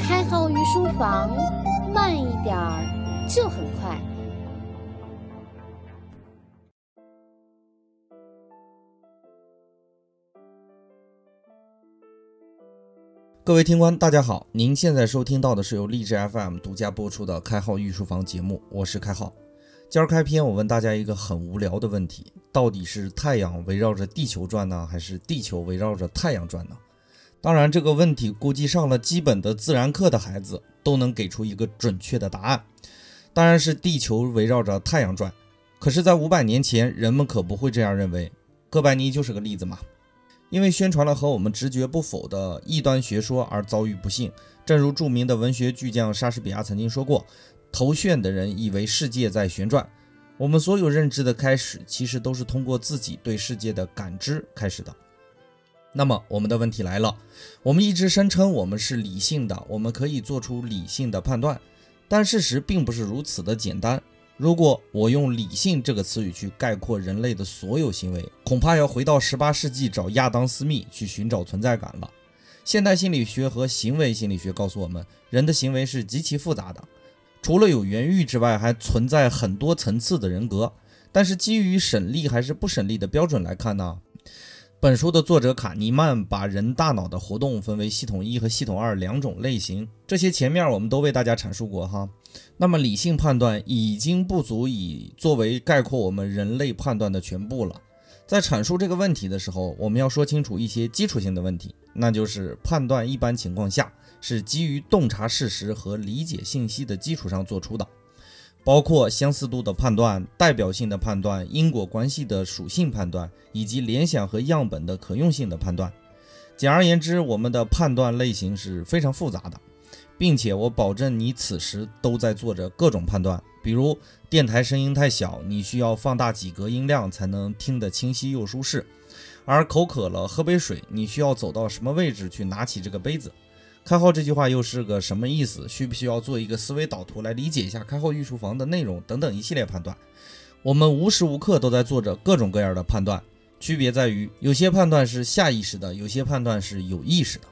开号御书房，慢一点儿就很快。各位听官，大家好，您现在收听到的是由荔枝 FM 独家播出的《开号御书房》节目，我是开号。今儿开篇，我问大家一个很无聊的问题：到底是太阳围绕着地球转呢，还是地球围绕着太阳转呢？当然，这个问题估计上了基本的自然课的孩子都能给出一个准确的答案，当然是地球围绕着太阳转。可是，在五百年前，人们可不会这样认为。哥白尼就是个例子嘛。因为宣传了和我们直觉不符的异端学说而遭遇不幸。正如著名的文学巨匠莎士比亚曾经说过：“头眩的人以为世界在旋转。”我们所有认知的开始，其实都是通过自己对世界的感知开始的。那么，我们的问题来了：我们一直声称我们是理性的，我们可以做出理性的判断，但事实并不是如此的简单。如果我用“理性”这个词语去概括人类的所有行为，恐怕要回到十八世纪找亚当·斯密去寻找存在感了。现代心理学和行为心理学告诉我们，人的行为是极其复杂的，除了有原欲之外，还存在很多层次的人格。但是基于省力还是不省力的标准来看呢？本书的作者卡尼曼把人大脑的活动分为系统一和系统二两种类型，这些前面我们都为大家阐述过哈。那么理性判断已经不足以作为概括我们人类判断的全部了。在阐述这个问题的时候，我们要说清楚一些基础性的问题，那就是判断一般情况下是基于洞察事实和理解信息的基础上做出的。包括相似度的判断、代表性的判断、因果关系的属性判断，以及联想和样本的可用性的判断。简而言之，我们的判断类型是非常复杂的，并且我保证你此时都在做着各种判断。比如，电台声音太小，你需要放大几格音量才能听得清晰又舒适；而口渴了，喝杯水，你需要走到什么位置去拿起这个杯子。开号这句话又是个什么意思？需不需要做一个思维导图来理解一下开号御书房的内容等等一系列判断？我们无时无刻都在做着各种各样的判断，区别在于有些判断是下意识的，有些判断是有意识的。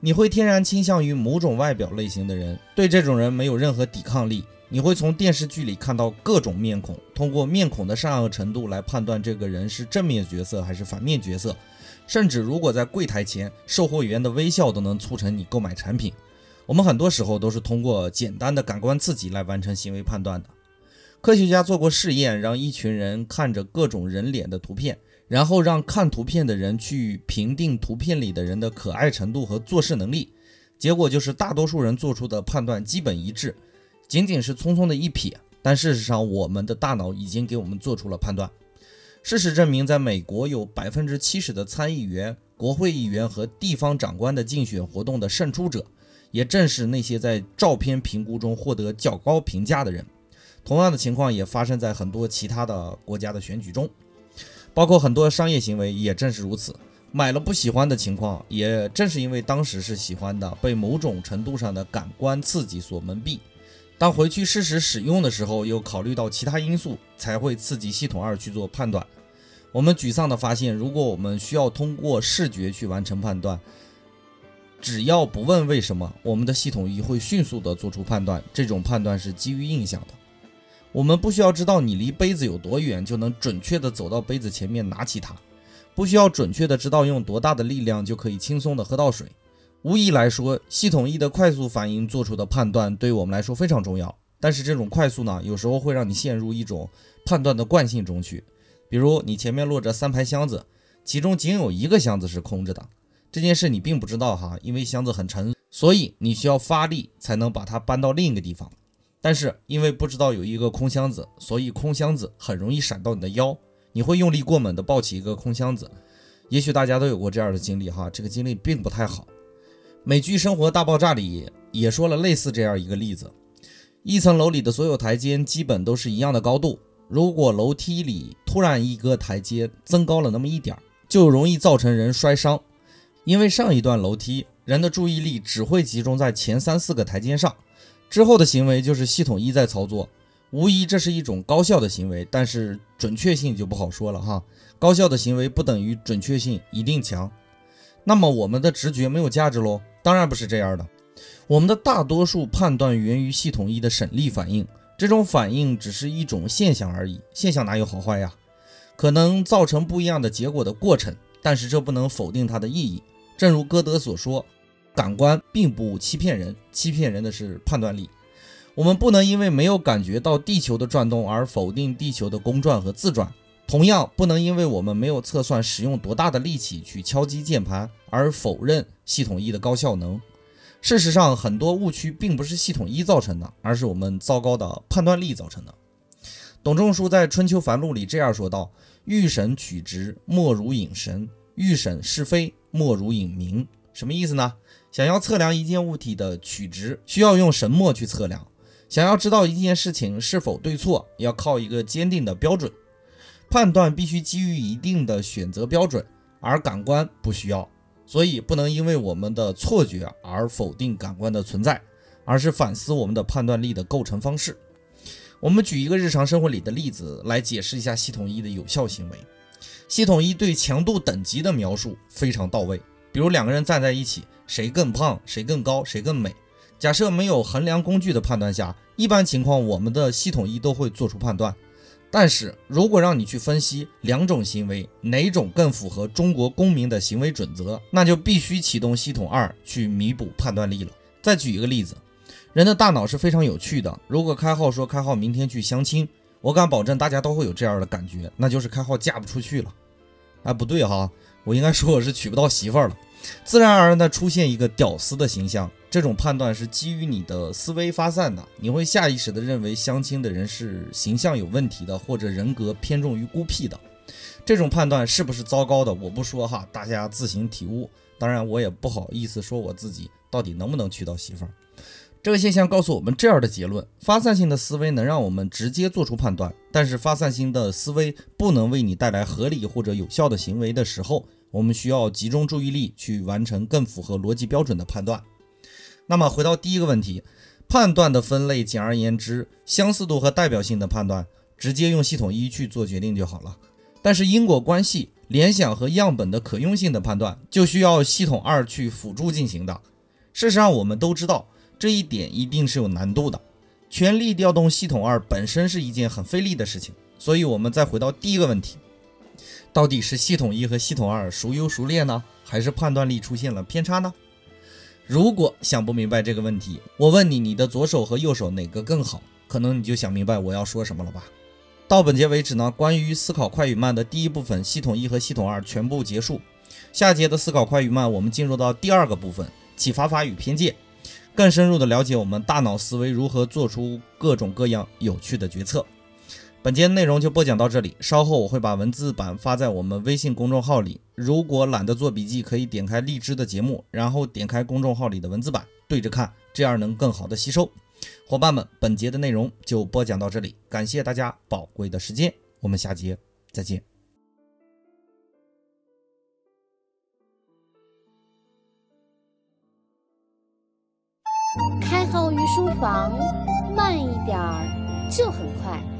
你会天然倾向于某种外表类型的人，对这种人没有任何抵抗力。你会从电视剧里看到各种面孔，通过面孔的善恶程度来判断这个人是正面角色还是反面角色。甚至如果在柜台前，售货员的微笑都能促成你购买产品。我们很多时候都是通过简单的感官刺激来完成行为判断的。科学家做过试验，让一群人看着各种人脸的图片，然后让看图片的人去评定图片里的人的可爱程度和做事能力。结果就是大多数人做出的判断基本一致，仅仅是匆匆的一瞥，但事实上我们的大脑已经给我们做出了判断。事实证明，在美国有百分之七十的参议员、国会议员和地方长官的竞选活动的胜出者，也正是那些在照片评估中获得较高评价的人。同样的情况也发生在很多其他的国家的选举中，包括很多商业行为也正是如此。买了不喜欢的情况，也正是因为当时是喜欢的，被某种程度上的感官刺激所蒙蔽。当回去事实使用的时候，又考虑到其他因素，才会刺激系统二去做判断。我们沮丧地发现，如果我们需要通过视觉去完成判断，只要不问为什么，我们的系统一会迅速地做出判断。这种判断是基于印象的。我们不需要知道你离杯子有多远，就能准确地走到杯子前面拿起它；不需要准确地知道用多大的力量，就可以轻松地喝到水。无疑来说，系统一的快速反应做出的判断对我们来说非常重要。但是这种快速呢，有时候会让你陷入一种判断的惯性中去。比如你前面落着三排箱子，其中仅有一个箱子是空着的，这件事你并不知道哈，因为箱子很沉，所以你需要发力才能把它搬到另一个地方。但是因为不知道有一个空箱子，所以空箱子很容易闪到你的腰，你会用力过猛地抱起一个空箱子。也许大家都有过这样的经历哈，这个经历并不太好。美剧《生活大爆炸》里也说了类似这样一个例子：一层楼里的所有台阶基本都是一样的高度，如果楼梯里突然一个台阶增高了那么一点儿，就容易造成人摔伤。因为上一段楼梯人的注意力只会集中在前三四个台阶上，之后的行为就是系统一在操作。无疑这是一种高效的行为，但是准确性就不好说了哈。高效的行为不等于准确性一定强。那么我们的直觉没有价值喽？当然不是这样的。我们的大多数判断源于系统一的省力反应，这种反应只是一种现象而已。现象哪有好坏呀？可能造成不一样的结果的过程，但是这不能否定它的意义。正如歌德所说，感官并不欺骗人，欺骗人的是判断力。我们不能因为没有感觉到地球的转动而否定地球的公转和自转，同样不能因为我们没有测算使用多大的力气去敲击键盘而否认系统一的高效能。事实上，很多误区并不是系统一造成的，而是我们糟糕的判断力造成的。董仲舒在《春秋繁露》里这样说道：“欲审曲直，莫如引神；欲审是非，莫如引名。”什么意思呢？想要测量一件物体的曲直，需要用神墨去测量；想要知道一件事情是否对错，要靠一个坚定的标准。判断必须基于一定的选择标准，而感官不需要。所以不能因为我们的错觉而否定感官的存在，而是反思我们的判断力的构成方式。我们举一个日常生活里的例子来解释一下系统一的有效行为。系统一对强度等级的描述非常到位。比如两个人站在一起，谁更胖，谁更高，谁更美？假设没有衡量工具的判断下，一般情况我们的系统一都会做出判断。但是如果让你去分析两种行为哪种更符合中国公民的行为准则，那就必须启动系统二去弥补判断力了。再举一个例子，人的大脑是非常有趣的。如果开号说开号明天去相亲，我敢保证大家都会有这样的感觉，那就是开号嫁不出去了。哎，不对哈，我应该说我是娶不到媳妇儿了。自然而然的出现一个屌丝的形象，这种判断是基于你的思维发散的，你会下意识的认为相亲的人是形象有问题的，或者人格偏重于孤僻的。这种判断是不是糟糕的？我不说哈，大家自行体悟。当然，我也不好意思说我自己到底能不能娶到媳妇儿。这个现象告诉我们这样的结论：发散性的思维能让我们直接做出判断，但是发散性的思维不能为你带来合理或者有效的行为的时候。我们需要集中注意力去完成更符合逻辑标准的判断。那么回到第一个问题，判断的分类，简而言之，相似度和代表性的判断，直接用系统一去做决定就好了。但是因果关系、联想和样本的可用性的判断，就需要系统二去辅助进行的。事实上，我们都知道这一点一定是有难度的。全力调动系统二本身是一件很费力的事情。所以，我们再回到第一个问题。到底是系统一和系统二孰优孰劣呢？还是判断力出现了偏差呢？如果想不明白这个问题，我问你，你的左手和右手哪个更好？可能你就想明白我要说什么了吧？到本节为止呢，关于思考快与慢的第一部分，系统一和系统二全部结束。下节的思考快与慢，我们进入到第二个部分，启发法与偏见，更深入的了解我们大脑思维如何做出各种各样有趣的决策。本节内容就播讲到这里，稍后我会把文字版发在我们微信公众号里。如果懒得做笔记，可以点开荔枝的节目，然后点开公众号里的文字版对着看，这样能更好的吸收。伙伴们，本节的内容就播讲到这里，感谢大家宝贵的时间，我们下节再见。开号于书房，慢一点儿就很快。